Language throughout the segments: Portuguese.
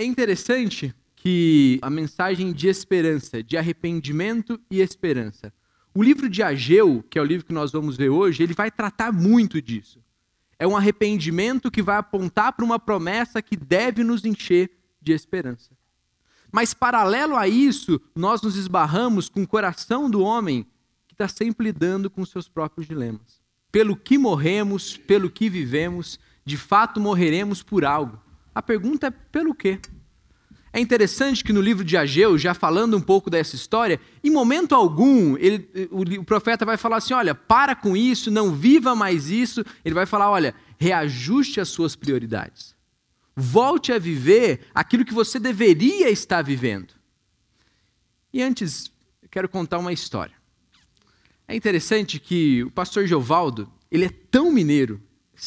É interessante que a mensagem de esperança, de arrependimento e esperança. O livro de Ageu, que é o livro que nós vamos ver hoje, ele vai tratar muito disso. É um arrependimento que vai apontar para uma promessa que deve nos encher de esperança. Mas, paralelo a isso, nós nos esbarramos com o coração do homem que está sempre lidando com seus próprios dilemas. Pelo que morremos, pelo que vivemos, de fato morreremos por algo. A pergunta é pelo quê? É interessante que no livro de Ageu, já falando um pouco dessa história, em momento algum, ele, o, profeta vai falar assim: olha, para com isso, não viva mais isso. Ele vai falar: olha, reajuste as suas prioridades. Volte a viver aquilo que você deveria estar vivendo. E antes, quero contar uma história. É interessante que o pastor Geovaldo, ele é tão mineiro,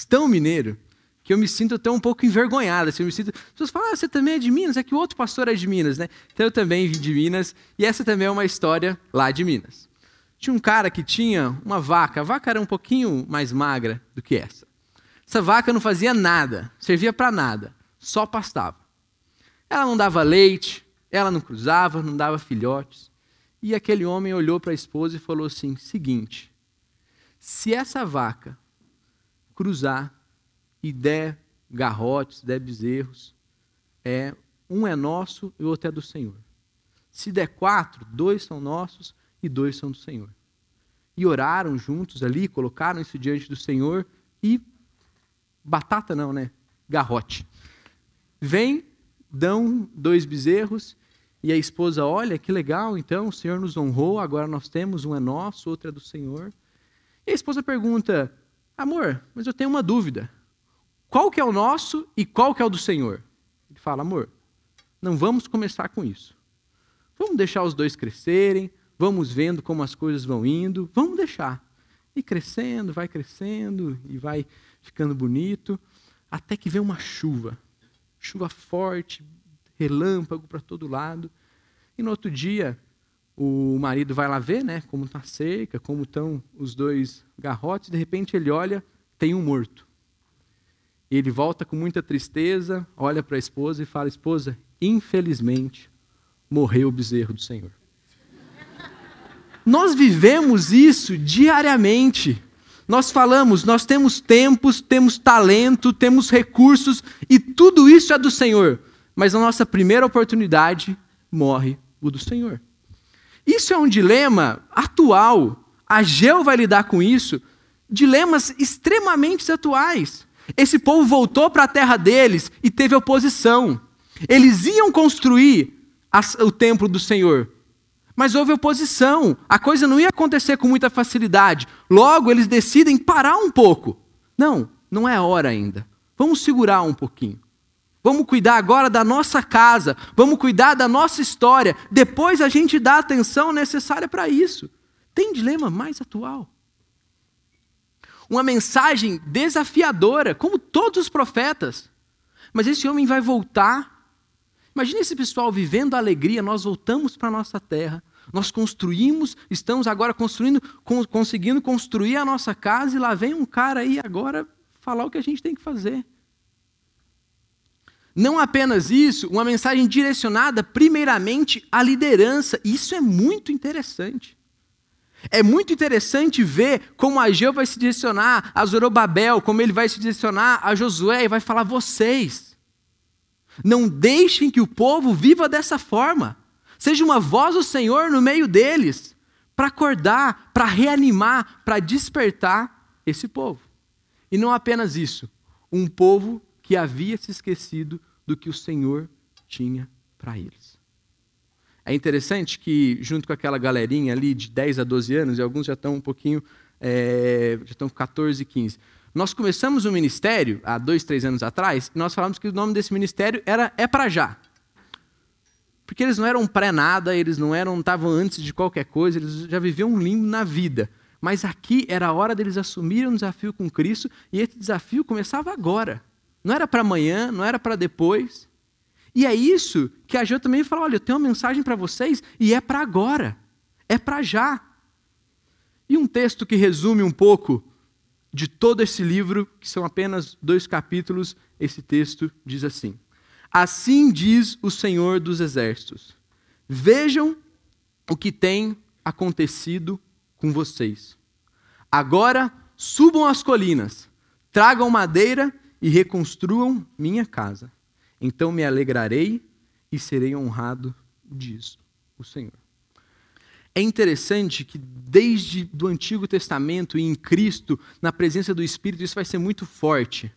tão mineiro, que eu me sinto até um pouco envergonhada. Assim, eu me sinto... As pessoas falam, ah, você também é de Minas? É que o outro pastor é de Minas, né? Então eu também vim de Minas, e essa também é uma história lá de Minas. Tinha um cara que tinha uma vaca, a vaca era um pouquinho mais magra do que essa. Essa vaca não fazia nada, servia para nada, só pastava. Ela não dava leite, ela não cruzava, não dava filhotes. E aquele homem olhou para a esposa e falou assim: seguinte, se essa vaca cruzar e der garrotes, der bezerros, é, um é nosso e o outro é do Senhor. Se der quatro, dois são nossos e dois são do Senhor. E oraram juntos ali, colocaram isso diante do Senhor e batata não, né? Garrote. Vem, dão dois bezerros e a esposa olha, que legal, então o Senhor nos honrou, agora nós temos um é nosso, outro é do Senhor. E a esposa pergunta: "Amor, mas eu tenho uma dúvida qual que é o nosso e qual que é o do Senhor? Ele fala, amor, não vamos começar com isso. Vamos deixar os dois crescerem, vamos vendo como as coisas vão indo, vamos deixar. E crescendo, vai crescendo e vai ficando bonito, até que vem uma chuva. Chuva forte, relâmpago para todo lado. E no outro dia, o marido vai lá ver, né, como está seca, como estão os dois garrotes, de repente ele olha, tem um morto. Ele volta com muita tristeza, olha para a esposa e fala: Esposa, infelizmente, morreu o bezerro do Senhor. Nós vivemos isso diariamente. Nós falamos, nós temos tempos, temos talento, temos recursos e tudo isso é do Senhor. Mas na nossa primeira oportunidade, morre o do Senhor. Isso é um dilema atual. A Geu vai lidar com isso. Dilemas extremamente atuais. Esse povo voltou para a terra deles e teve oposição. Eles iam construir o templo do Senhor, mas houve oposição. A coisa não ia acontecer com muita facilidade. Logo, eles decidem parar um pouco. Não, não é a hora ainda. Vamos segurar um pouquinho. Vamos cuidar agora da nossa casa. Vamos cuidar da nossa história. Depois a gente dá a atenção necessária para isso. Tem dilema mais atual uma mensagem desafiadora, como todos os profetas. Mas esse homem vai voltar. Imagine esse pessoal vivendo a alegria, nós voltamos para a nossa terra, nós construímos, estamos agora construindo, conseguindo construir a nossa casa, e lá vem um cara aí agora falar o que a gente tem que fazer. Não apenas isso, uma mensagem direcionada primeiramente à liderança. Isso é muito interessante. É muito interessante ver como Ageu vai se direcionar a Zorobabel, como ele vai se direcionar a Josué e vai falar: vocês. Não deixem que o povo viva dessa forma. Seja uma voz do Senhor no meio deles, para acordar, para reanimar, para despertar esse povo. E não apenas isso, um povo que havia se esquecido do que o Senhor tinha para eles. É interessante que, junto com aquela galerinha ali de 10 a 12 anos, e alguns já estão um pouquinho, é, já estão com 14, 15, nós começamos um ministério, há dois, três anos atrás, e nós falamos que o nome desse ministério era É Pra Já. Porque eles não eram pré-nada, eles não eram, estavam antes de qualquer coisa, eles já viviam um limbo na vida. Mas aqui era a hora deles assumirem um desafio com Cristo, e esse desafio começava agora. Não era para amanhã, não era para depois. E é isso que a Jô também fala: olha, eu tenho uma mensagem para vocês e é para agora, é para já. E um texto que resume um pouco de todo esse livro, que são apenas dois capítulos, esse texto diz assim: Assim diz o Senhor dos Exércitos: Vejam o que tem acontecido com vocês. Agora subam as colinas, tragam madeira e reconstruam minha casa. Então me alegrarei e serei honrado, diz o Senhor. É interessante que desde do Antigo Testamento e em Cristo, na presença do Espírito, isso vai ser muito forte.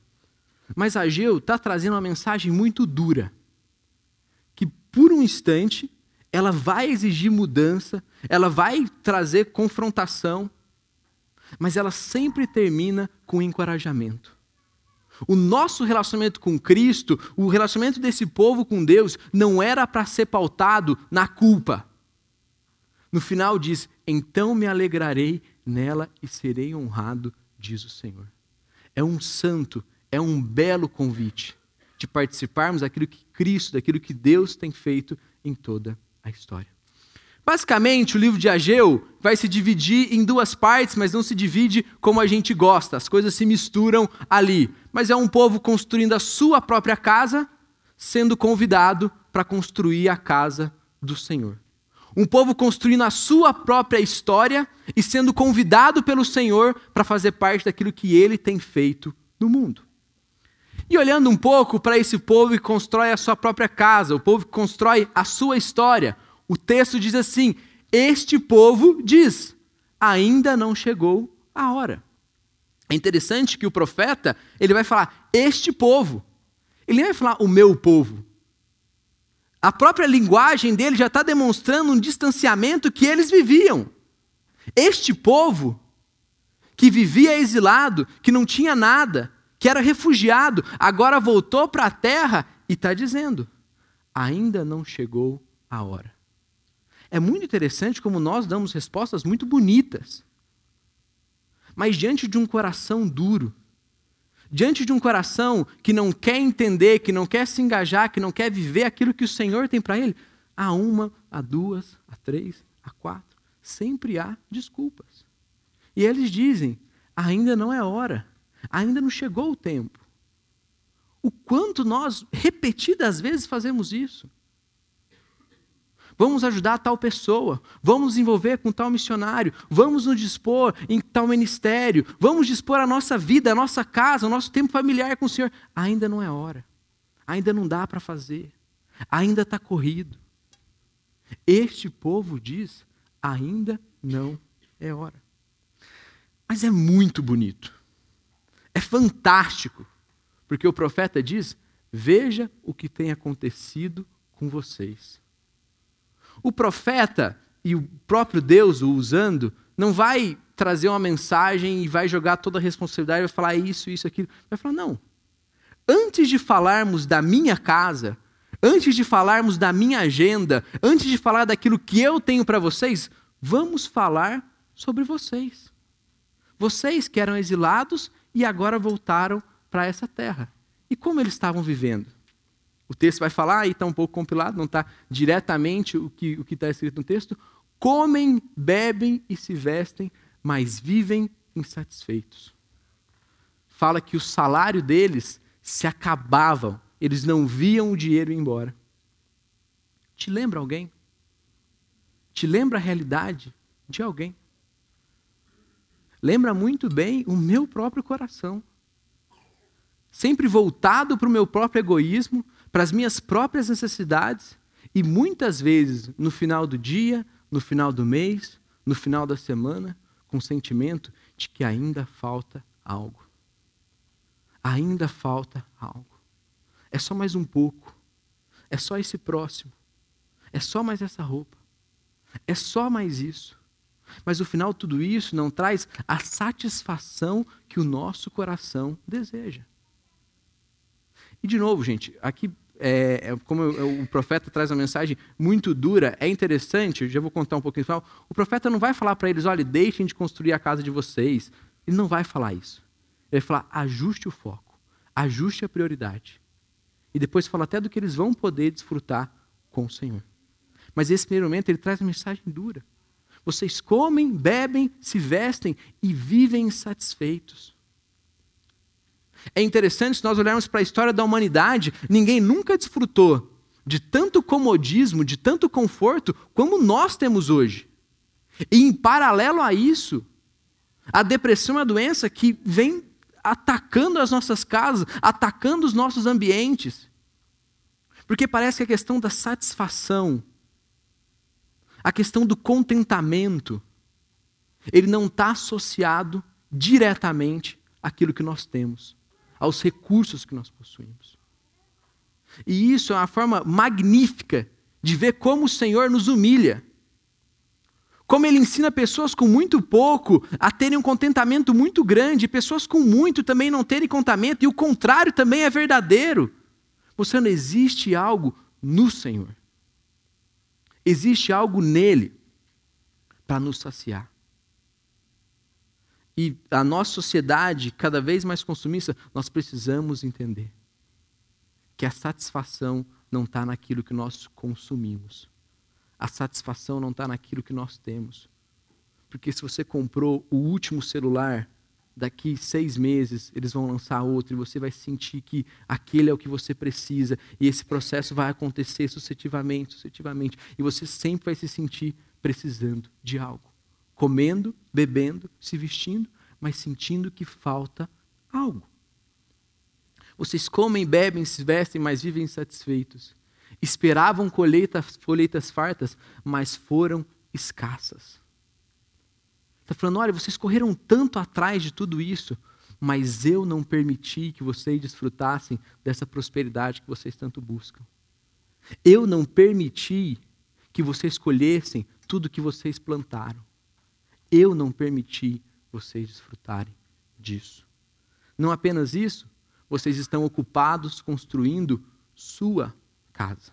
Mas Ageu está trazendo uma mensagem muito dura, que por um instante ela vai exigir mudança, ela vai trazer confrontação, mas ela sempre termina com encorajamento. O nosso relacionamento com Cristo, o relacionamento desse povo com Deus, não era para ser pautado na culpa. No final diz: Então me alegrarei nela e serei honrado, diz o Senhor. É um santo, é um belo convite de participarmos daquilo que Cristo, daquilo que Deus tem feito em toda a história. Basicamente, o livro de Ageu vai se dividir em duas partes, mas não se divide como a gente gosta. As coisas se misturam ali. Mas é um povo construindo a sua própria casa, sendo convidado para construir a casa do Senhor. Um povo construindo a sua própria história e sendo convidado pelo Senhor para fazer parte daquilo que ele tem feito no mundo. E olhando um pouco para esse povo que constrói a sua própria casa, o povo que constrói a sua história, o texto diz assim: Este povo diz, ainda não chegou a hora. É interessante que o profeta, ele vai falar este povo. Ele não vai falar o meu povo. A própria linguagem dele já está demonstrando um distanciamento que eles viviam. Este povo, que vivia exilado, que não tinha nada, que era refugiado, agora voltou para a terra e está dizendo: ainda não chegou a hora. É muito interessante como nós damos respostas muito bonitas. Mas diante de um coração duro, diante de um coração que não quer entender, que não quer se engajar, que não quer viver aquilo que o Senhor tem para ele, a uma, a duas, a três, a quatro, sempre há desculpas. E eles dizem: ainda não é hora, ainda não chegou o tempo. O quanto nós repetidas vezes fazemos isso. Vamos ajudar tal pessoa, vamos nos envolver com tal missionário, vamos nos dispor em tal ministério, vamos dispor a nossa vida, a nossa casa, o nosso tempo familiar com o Senhor. Ainda não é hora, ainda não dá para fazer, ainda está corrido. Este povo diz: ainda não é hora. Mas é muito bonito, é fantástico, porque o profeta diz: veja o que tem acontecido com vocês. O profeta e o próprio Deus o usando não vai trazer uma mensagem e vai jogar toda a responsabilidade, vai falar isso, isso, aquilo. Vai falar, não. Antes de falarmos da minha casa, antes de falarmos da minha agenda, antes de falar daquilo que eu tenho para vocês, vamos falar sobre vocês. Vocês que eram exilados e agora voltaram para essa terra. E como eles estavam vivendo? O texto vai falar, e está um pouco compilado, não está diretamente o que o está escrito no texto. Comem, bebem e se vestem, mas vivem insatisfeitos. Fala que o salário deles se acabava, eles não viam o dinheiro ir embora. Te lembra alguém? Te lembra a realidade de alguém? Lembra muito bem o meu próprio coração. Sempre voltado para o meu próprio egoísmo, para as minhas próprias necessidades e muitas vezes no final do dia, no final do mês, no final da semana, com o sentimento de que ainda falta algo. Ainda falta algo. É só mais um pouco. É só esse próximo. É só mais essa roupa. É só mais isso. Mas o final tudo isso não traz a satisfação que o nosso coração deseja. E de novo, gente, aqui é, é, como eu, o profeta traz uma mensagem muito dura, é interessante, eu já vou contar um pouquinho final. O profeta não vai falar para eles, olha, deixem de construir a casa de vocês. Ele não vai falar isso. Ele vai falar, ajuste o foco, ajuste a prioridade. E depois fala até do que eles vão poder desfrutar com o Senhor. Mas esse primeiro momento ele traz uma mensagem dura. Vocês comem, bebem, se vestem e vivem insatisfeitos. É interessante se nós olharmos para a história da humanidade, ninguém nunca desfrutou de tanto comodismo, de tanto conforto, como nós temos hoje. E em paralelo a isso, a depressão é uma doença que vem atacando as nossas casas, atacando os nossos ambientes. Porque parece que a questão da satisfação, a questão do contentamento, ele não está associado diretamente àquilo que nós temos, aos recursos que nós possuímos. E isso é uma forma magnífica de ver como o Senhor nos humilha. Como ele ensina pessoas com muito pouco a terem um contentamento muito grande, pessoas com muito também não terem contentamento, e o contrário também é verdadeiro. Não existe algo no Senhor. Existe algo nele para nos saciar. E a nossa sociedade, cada vez mais consumista, nós precisamos entender que a satisfação não está naquilo que nós consumimos. A satisfação não está naquilo que nós temos. Porque se você comprou o último celular, daqui seis meses eles vão lançar outro e você vai sentir que aquele é o que você precisa e esse processo vai acontecer sucessivamente, sucessivamente. E você sempre vai se sentir precisando de algo, comendo, bebendo, se vestindo, mas sentindo que falta algo. Vocês comem, bebem, se vestem, mas vivem insatisfeitos. Esperavam colheitas, colheitas fartas, mas foram escassas. Está falando, olha, vocês correram tanto atrás de tudo isso, mas eu não permiti que vocês desfrutassem dessa prosperidade que vocês tanto buscam. Eu não permiti que vocês colhessem tudo que vocês plantaram. Eu não permiti vocês desfrutarem disso. Não apenas isso, vocês estão ocupados construindo sua casa.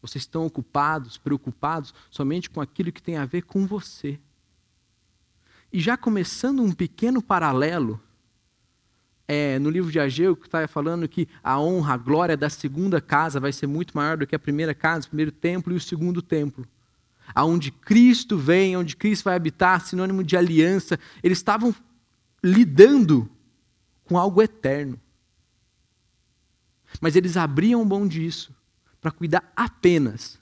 Vocês estão ocupados, preocupados somente com aquilo que tem a ver com você. E já começando um pequeno paralelo, é, no livro de Ageu, que está falando que a honra, a glória da segunda casa vai ser muito maior do que a primeira casa, o primeiro templo e o segundo templo. Aonde Cristo vem, onde Cristo vai habitar, sinônimo de aliança, eles estavam lidando com algo eterno. Mas eles abriam mão disso para cuidar apenas.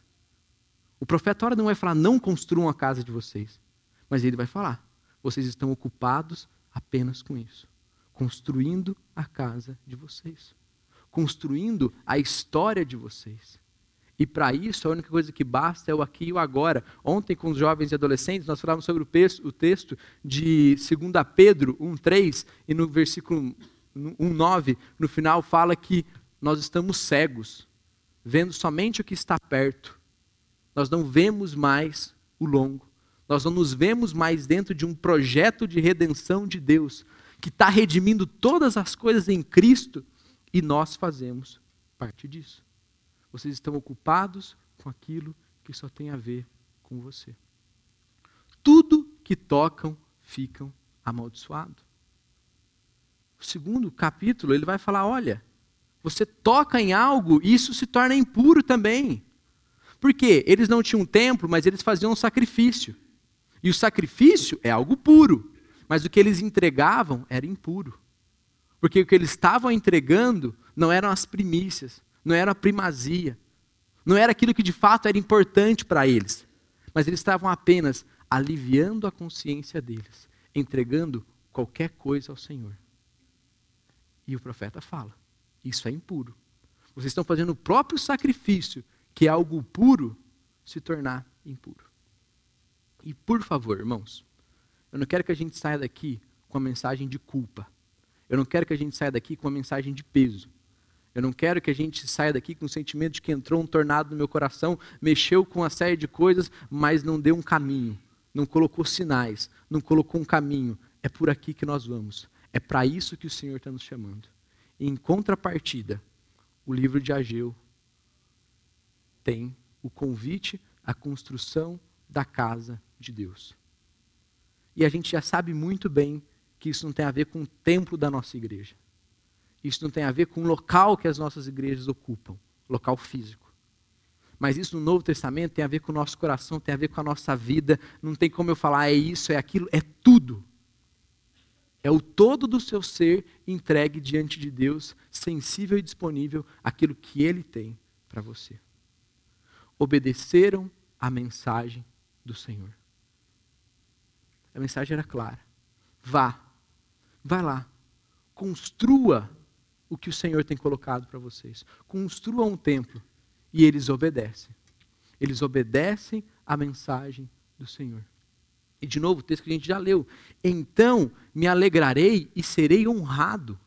O profeta ora não vai falar, não construam a casa de vocês. Mas ele vai falar, vocês estão ocupados apenas com isso. Construindo a casa de vocês. Construindo a história de vocês. E para isso, a única coisa que basta é o aqui e o agora. Ontem, com os jovens e adolescentes, nós falávamos sobre o texto de 2 Pedro 1,3, e no versículo 1,9, no final, fala que nós estamos cegos, vendo somente o que está perto. Nós não vemos mais o longo. Nós não nos vemos mais dentro de um projeto de redenção de Deus, que está redimindo todas as coisas em Cristo, e nós fazemos parte disso. Vocês estão ocupados com aquilo que só tem a ver com você. Tudo que tocam ficam amaldiçoados. O segundo capítulo, ele vai falar: olha, você toca em algo isso se torna impuro também. Por quê? Eles não tinham templo, mas eles faziam um sacrifício. E o sacrifício é algo puro, mas o que eles entregavam era impuro. Porque o que eles estavam entregando não eram as primícias, não era a primazia, não era aquilo que de fato era importante para eles, mas eles estavam apenas aliviando a consciência deles, entregando qualquer coisa ao Senhor. E o profeta fala: isso é impuro. Vocês estão fazendo o próprio sacrifício, que é algo puro, se tornar impuro. E por favor, irmãos, eu não quero que a gente saia daqui com a mensagem de culpa. Eu não quero que a gente saia daqui com uma mensagem de peso. Eu não quero que a gente saia daqui com o sentimento de que entrou um tornado no meu coração, mexeu com uma série de coisas, mas não deu um caminho, não colocou sinais, não colocou um caminho. É por aqui que nós vamos. É para isso que o Senhor está nos chamando. Em contrapartida, o livro de Ageu tem o convite à construção da casa de Deus. E a gente já sabe muito bem que isso não tem a ver com o templo da nossa igreja. Isso não tem a ver com o local que as nossas igrejas ocupam, local físico. Mas isso no Novo Testamento tem a ver com o nosso coração, tem a ver com a nossa vida. Não tem como eu falar, é isso, é aquilo, é tudo. É o todo do seu ser entregue diante de Deus, sensível e disponível àquilo que Ele tem para você. Obedeceram a mensagem do Senhor. A mensagem era clara. Vá, vá lá, construa o que o Senhor tem colocado para vocês. Construa um templo. E eles obedecem. Eles obedecem à mensagem do Senhor. E de novo, o texto que a gente já leu. Então me alegrarei e serei honrado.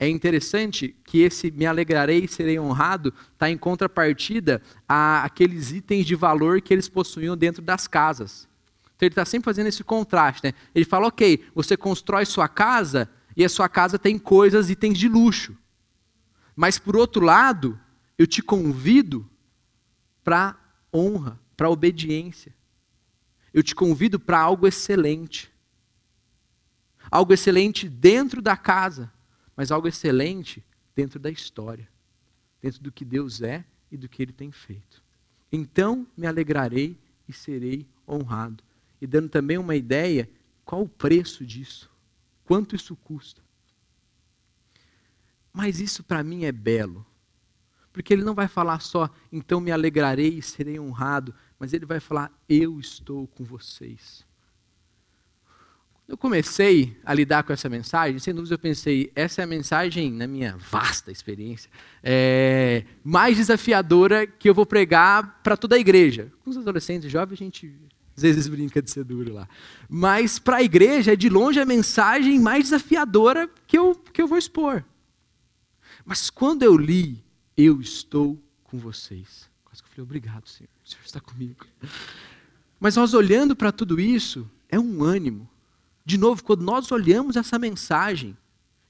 É interessante que esse me alegrarei e serei honrado está em contrapartida àqueles itens de valor que eles possuíam dentro das casas. Então ele está sempre fazendo esse contraste. Né? Ele fala: ok, você constrói sua casa e a sua casa tem coisas, itens de luxo. Mas por outro lado, eu te convido para honra, para obediência. Eu te convido para algo excelente. Algo excelente dentro da casa, mas algo excelente dentro da história, dentro do que Deus é e do que ele tem feito. Então me alegrarei e serei honrado. E dando também uma ideia, qual o preço disso? Quanto isso custa? Mas isso para mim é belo. Porque ele não vai falar só, então me alegrarei e serei honrado, mas ele vai falar, eu estou com vocês. Eu comecei a lidar com essa mensagem, sem dúvida eu pensei, essa é a mensagem, na minha vasta experiência, é, mais desafiadora que eu vou pregar para toda a igreja. Com os adolescentes e jovens, a gente às vezes brinca de ser duro lá. Mas para a igreja é de longe a mensagem mais desafiadora que eu, que eu vou expor. Mas quando eu li, eu estou com vocês. Quase que eu falei, obrigado, Senhor. O Senhor está comigo. Mas nós olhando para tudo isso, é um ânimo. De novo, quando nós olhamos essa mensagem,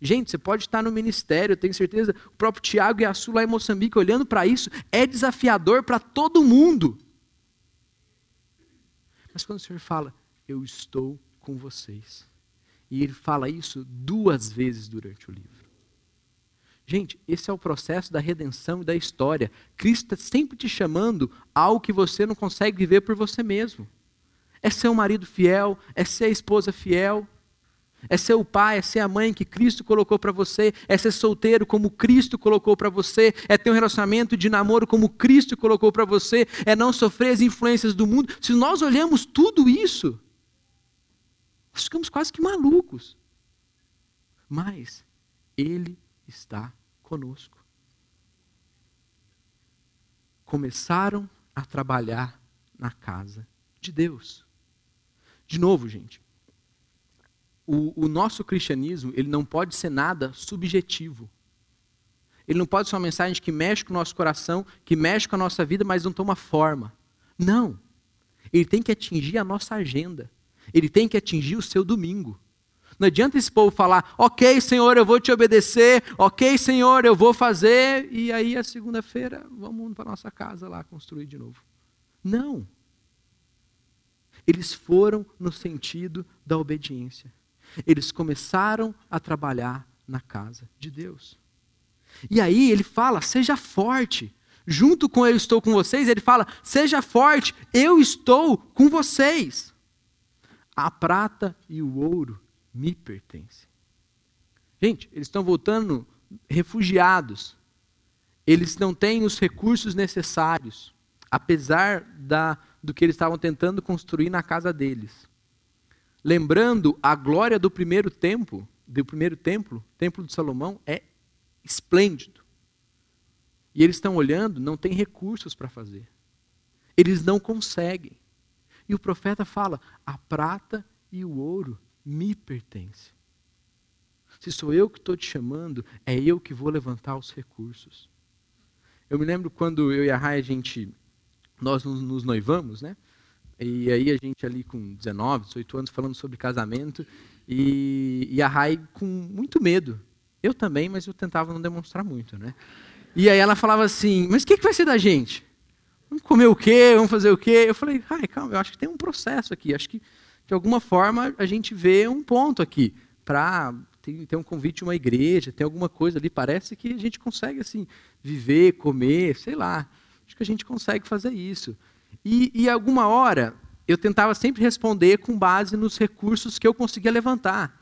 gente, você pode estar no ministério, eu tenho certeza, o próprio Tiago e a Su lá em Moçambique, olhando para isso, é desafiador para todo mundo. Mas quando o Senhor fala, eu estou com vocês. E ele fala isso duas vezes durante o livro. Gente, esse é o processo da redenção e da história. Cristo está sempre te chamando a algo que você não consegue viver por você mesmo. É ser um marido fiel, é ser a esposa fiel, é ser o pai, é ser a mãe que Cristo colocou para você, é ser solteiro como Cristo colocou para você, é ter um relacionamento de namoro como Cristo colocou para você, é não sofrer as influências do mundo. Se nós olhamos tudo isso, nós ficamos quase que malucos. Mas Ele está conosco. Começaram a trabalhar na casa de Deus. De novo, gente, o, o nosso cristianismo ele não pode ser nada subjetivo. Ele não pode ser uma mensagem que mexe com o nosso coração, que mexe com a nossa vida, mas não toma forma. Não. Ele tem que atingir a nossa agenda. Ele tem que atingir o seu domingo. Não adianta esse povo falar, ok, Senhor, eu vou te obedecer, ok, Senhor, eu vou fazer, e aí a segunda-feira vamos para nossa casa lá construir de novo. Não. Eles foram no sentido da obediência eles começaram a trabalhar na casa de Deus. E aí ele fala: seja forte. Junto com eu estou com vocês, ele fala: seja forte, eu estou com vocês. A prata e o ouro me pertencem. Gente, eles estão voltando refugiados. Eles não têm os recursos necessários, apesar da, do que eles estavam tentando construir na casa deles lembrando a glória do primeiro templo, do primeiro templo, templo de Salomão é esplêndido. E eles estão olhando, não tem recursos para fazer. Eles não conseguem. E o profeta fala: a prata e o ouro me pertencem. Se sou eu que estou te chamando, é eu que vou levantar os recursos. Eu me lembro quando eu e a Rai, a gente, nós nos noivamos, né? E aí a gente ali com 19, 18 anos falando sobre casamento e, e a Rai com muito medo. Eu também, mas eu tentava não demonstrar muito, né? E aí ela falava assim, mas o que, que vai ser da gente? Vamos comer o quê? Vamos fazer o quê? Eu falei, ai, calma, eu acho que tem um processo aqui. Acho que, de alguma forma, a gente vê um ponto aqui para ter um convite a uma igreja, tem alguma coisa ali. Parece que a gente consegue, assim, viver, comer, sei lá. Acho que a gente consegue fazer isso. E, e alguma hora eu tentava sempre responder com base nos recursos que eu conseguia levantar.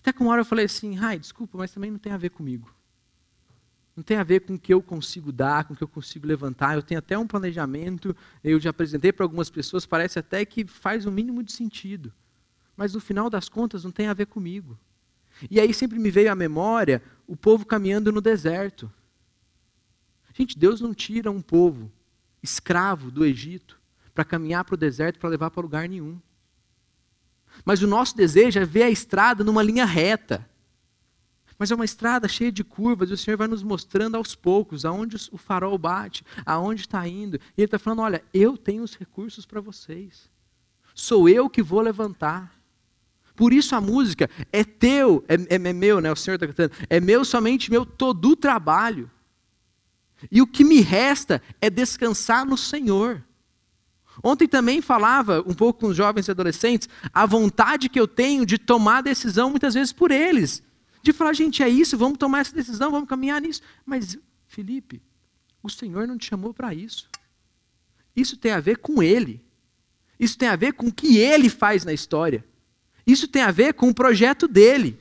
Até que uma hora eu falei assim, ai, desculpa, mas também não tem a ver comigo. Não tem a ver com o que eu consigo dar, com o que eu consigo levantar. Eu tenho até um planejamento, eu já apresentei para algumas pessoas, parece até que faz o um mínimo de sentido. Mas no final das contas não tem a ver comigo. E aí sempre me veio à memória o povo caminhando no deserto. Gente, Deus não tira um povo escravo do Egito para caminhar para o deserto para levar para lugar nenhum. Mas o nosso desejo é ver a estrada numa linha reta. Mas é uma estrada cheia de curvas, e o Senhor vai nos mostrando aos poucos aonde o farol bate, aonde está indo. E Ele está falando: olha, eu tenho os recursos para vocês. Sou eu que vou levantar. Por isso a música é teu, é, é, é meu, né? O Senhor está cantando. É meu, somente meu, todo o trabalho. E o que me resta é descansar no Senhor. Ontem também falava um pouco com os jovens e adolescentes a vontade que eu tenho de tomar decisão muitas vezes por eles. De falar, gente, é isso, vamos tomar essa decisão, vamos caminhar nisso. Mas, Felipe, o Senhor não te chamou para isso. Isso tem a ver com Ele. Isso tem a ver com o que Ele faz na história. Isso tem a ver com o projeto dele.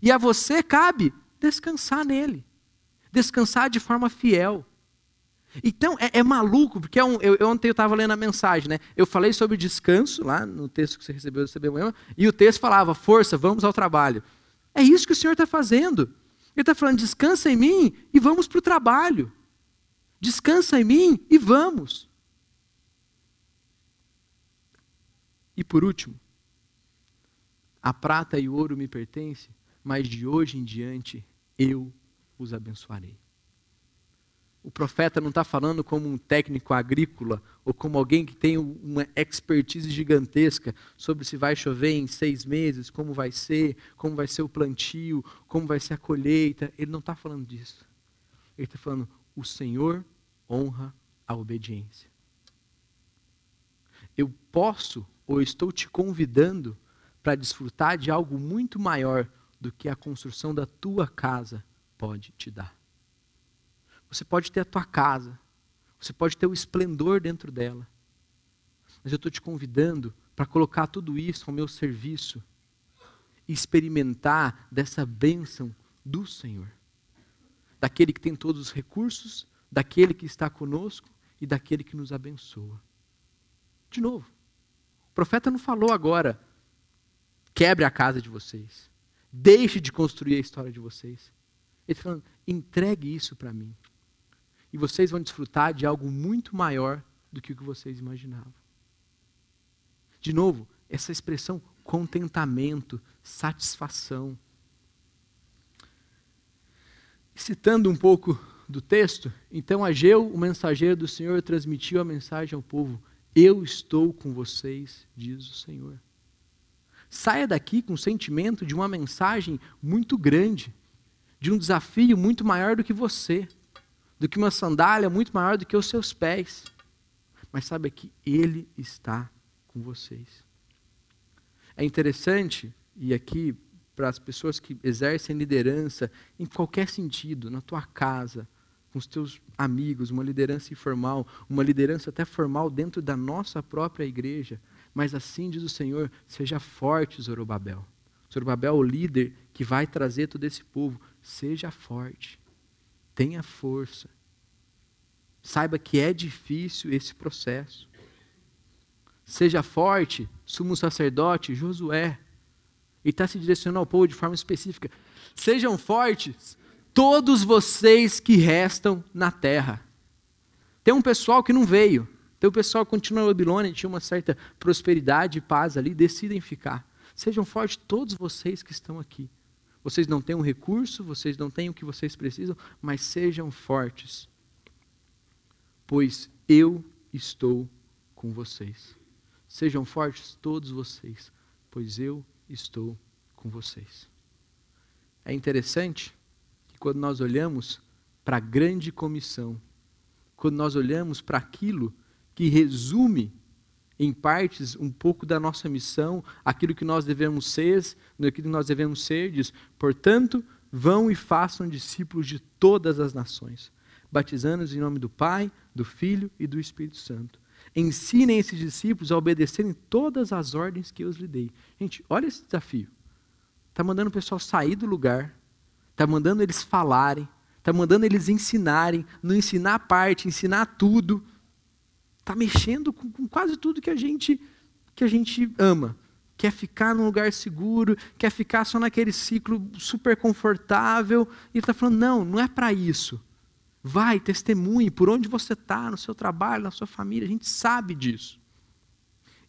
E a você cabe descansar nele. Descansar de forma fiel. Então, é, é maluco, porque é um, eu, ontem eu estava lendo a mensagem, né? Eu falei sobre descanso, lá no texto que você recebeu do CBM, e o texto falava, força, vamos ao trabalho. É isso que o Senhor está fazendo. Ele está falando, descansa em mim e vamos para o trabalho. Descansa em mim e vamos. E por último, a prata e o ouro me pertencem, mas de hoje em diante eu os abençoarei. O profeta não está falando como um técnico agrícola ou como alguém que tem uma expertise gigantesca sobre se vai chover em seis meses, como vai ser, como vai ser o plantio, como vai ser a colheita. Ele não está falando disso. Ele está falando: o Senhor honra a obediência. Eu posso ou estou te convidando para desfrutar de algo muito maior do que a construção da tua casa pode te dar. Você pode ter a tua casa, você pode ter o esplendor dentro dela. Mas eu estou te convidando para colocar tudo isso ao meu serviço e experimentar dessa bênção do Senhor. Daquele que tem todos os recursos, daquele que está conosco e daquele que nos abençoa. De novo, o profeta não falou agora, quebre a casa de vocês, deixe de construir a história de vocês. Ele está falando, entregue isso para mim e vocês vão desfrutar de algo muito maior do que o que vocês imaginavam. De novo, essa expressão contentamento, satisfação. Citando um pouco do texto, então Ageu, o mensageiro do Senhor, transmitiu a mensagem ao povo: Eu estou com vocês, diz o Senhor. Saia daqui com o sentimento de uma mensagem muito grande, de um desafio muito maior do que você do que uma sandália muito maior do que os seus pés. Mas sabe que Ele está com vocês. É interessante, e aqui para as pessoas que exercem liderança em qualquer sentido, na tua casa, com os teus amigos, uma liderança informal, uma liderança até formal dentro da nossa própria igreja. Mas assim diz o Senhor: seja forte, Zorobabel. Zorobabel é o líder que vai trazer todo esse povo. Seja forte. Tenha força. Saiba que é difícil esse processo. Seja forte, sumo sacerdote, Josué. E está se direcionando ao povo de forma específica. Sejam fortes, todos vocês que restam na terra. Tem um pessoal que não veio. Tem um pessoal que continua na Babilônia, tinha uma certa prosperidade e paz ali, decidem ficar. Sejam fortes todos vocês que estão aqui. Vocês não têm um recurso, vocês não têm o que vocês precisam, mas sejam fortes, pois eu estou com vocês. Sejam fortes todos vocês, pois eu estou com vocês. É interessante que quando nós olhamos para a grande comissão, quando nós olhamos para aquilo que resume em partes um pouco da nossa missão, aquilo que nós devemos ser, aquilo que nós devemos ser, diz: portanto, vão e façam discípulos de todas as nações, batizando-os em nome do Pai, do Filho e do Espírito Santo. Ensinem esses discípulos a obedecerem todas as ordens que eu lhes dei. Gente, olha esse desafio. está mandando o pessoal sair do lugar, está mandando eles falarem, está mandando eles ensinarem, não ensinar parte, ensinar tudo. Está mexendo com, com quase tudo que a gente que a gente ama. Quer ficar num lugar seguro, quer ficar só naquele ciclo super confortável. E está falando: não, não é para isso. Vai, testemunhe por onde você está, no seu trabalho, na sua família, a gente sabe disso.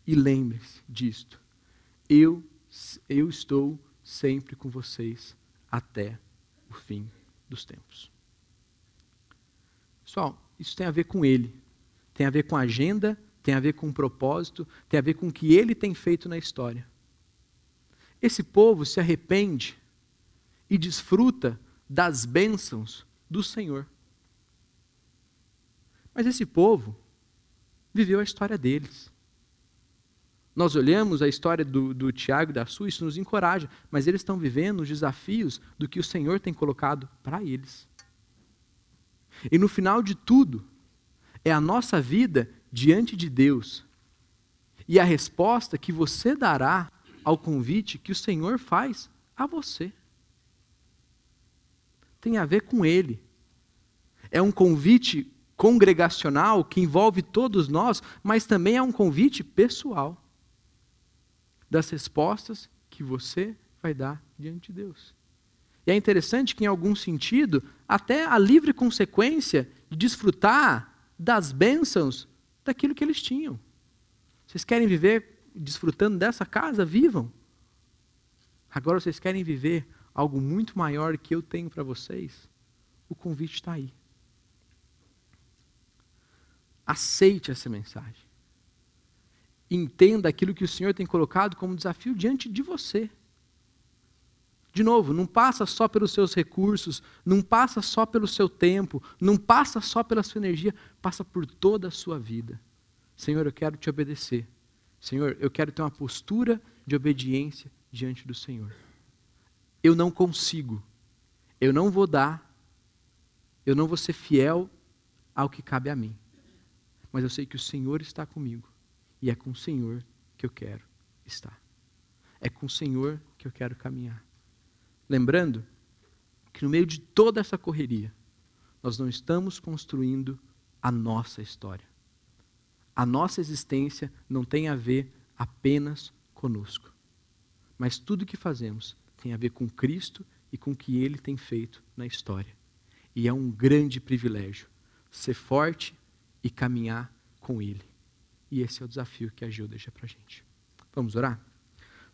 E lembre-se disto. Eu, eu estou sempre com vocês até o fim dos tempos. Pessoal, isso tem a ver com ele, tem a ver com a agenda, tem a ver com o propósito, tem a ver com o que ele tem feito na história. Esse povo se arrepende e desfruta das bênçãos do Senhor. Mas esse povo viveu a história deles. Nós olhamos a história do, do Tiago e da Su, isso nos encoraja, mas eles estão vivendo os desafios do que o Senhor tem colocado para eles. E no final de tudo, é a nossa vida diante de Deus e a resposta que você dará ao convite que o Senhor faz a você. Tem a ver com Ele. É um convite congregacional que envolve todos nós, mas também é um convite pessoal das respostas que você vai dar diante de Deus. E é interessante que, em algum sentido, até a livre consequência de desfrutar das bênçãos daquilo que eles tinham. Vocês querem viver desfrutando dessa casa? Vivam. Agora vocês querem viver algo muito maior que eu tenho para vocês? O convite está aí. Aceite essa mensagem. Entenda aquilo que o Senhor tem colocado como desafio diante de você. De novo, não passa só pelos seus recursos, não passa só pelo seu tempo, não passa só pela sua energia, passa por toda a sua vida. Senhor, eu quero te obedecer. Senhor, eu quero ter uma postura de obediência diante do Senhor. Eu não consigo, eu não vou dar, eu não vou ser fiel ao que cabe a mim mas eu sei que o Senhor está comigo e é com o Senhor que eu quero estar. É com o Senhor que eu quero caminhar. Lembrando que no meio de toda essa correria, nós não estamos construindo a nossa história. A nossa existência não tem a ver apenas conosco. Mas tudo que fazemos tem a ver com Cristo e com o que Ele tem feito na história. E é um grande privilégio ser forte e caminhar com Ele. E esse é o desafio que a Gil deixa para a gente. Vamos orar?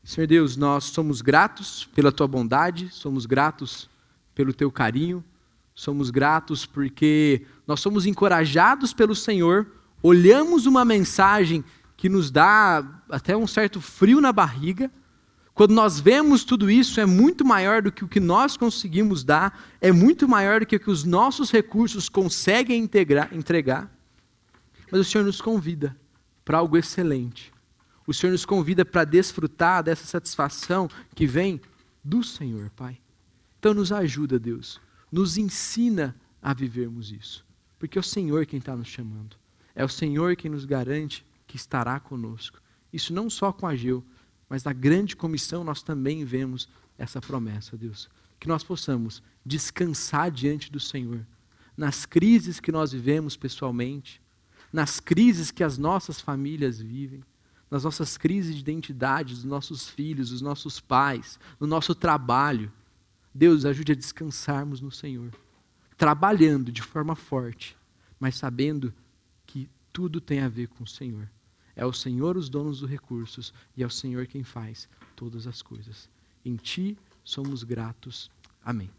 Senhor Deus, nós somos gratos pela tua bondade, somos gratos pelo teu carinho, somos gratos porque nós somos encorajados pelo Senhor, olhamos uma mensagem que nos dá até um certo frio na barriga. Quando nós vemos tudo isso, é muito maior do que o que nós conseguimos dar, é muito maior do que o que os nossos recursos conseguem integrar, entregar. Mas o Senhor nos convida para algo excelente. O Senhor nos convida para desfrutar dessa satisfação que vem do Senhor, Pai. Então nos ajuda, Deus. Nos ensina a vivermos isso. Porque é o Senhor quem está nos chamando. É o Senhor quem nos garante que estará conosco. Isso não só com a Geu, mas na grande comissão nós também vemos essa promessa, Deus. Que nós possamos descansar diante do Senhor. Nas crises que nós vivemos pessoalmente, nas crises que as nossas famílias vivem, nas nossas crises de identidade dos nossos filhos, dos nossos pais, no nosso trabalho. Deus ajude a descansarmos no Senhor, trabalhando de forma forte, mas sabendo que tudo tem a ver com o Senhor. É o Senhor os donos dos recursos e é o Senhor quem faz todas as coisas. Em Ti somos gratos. Amém.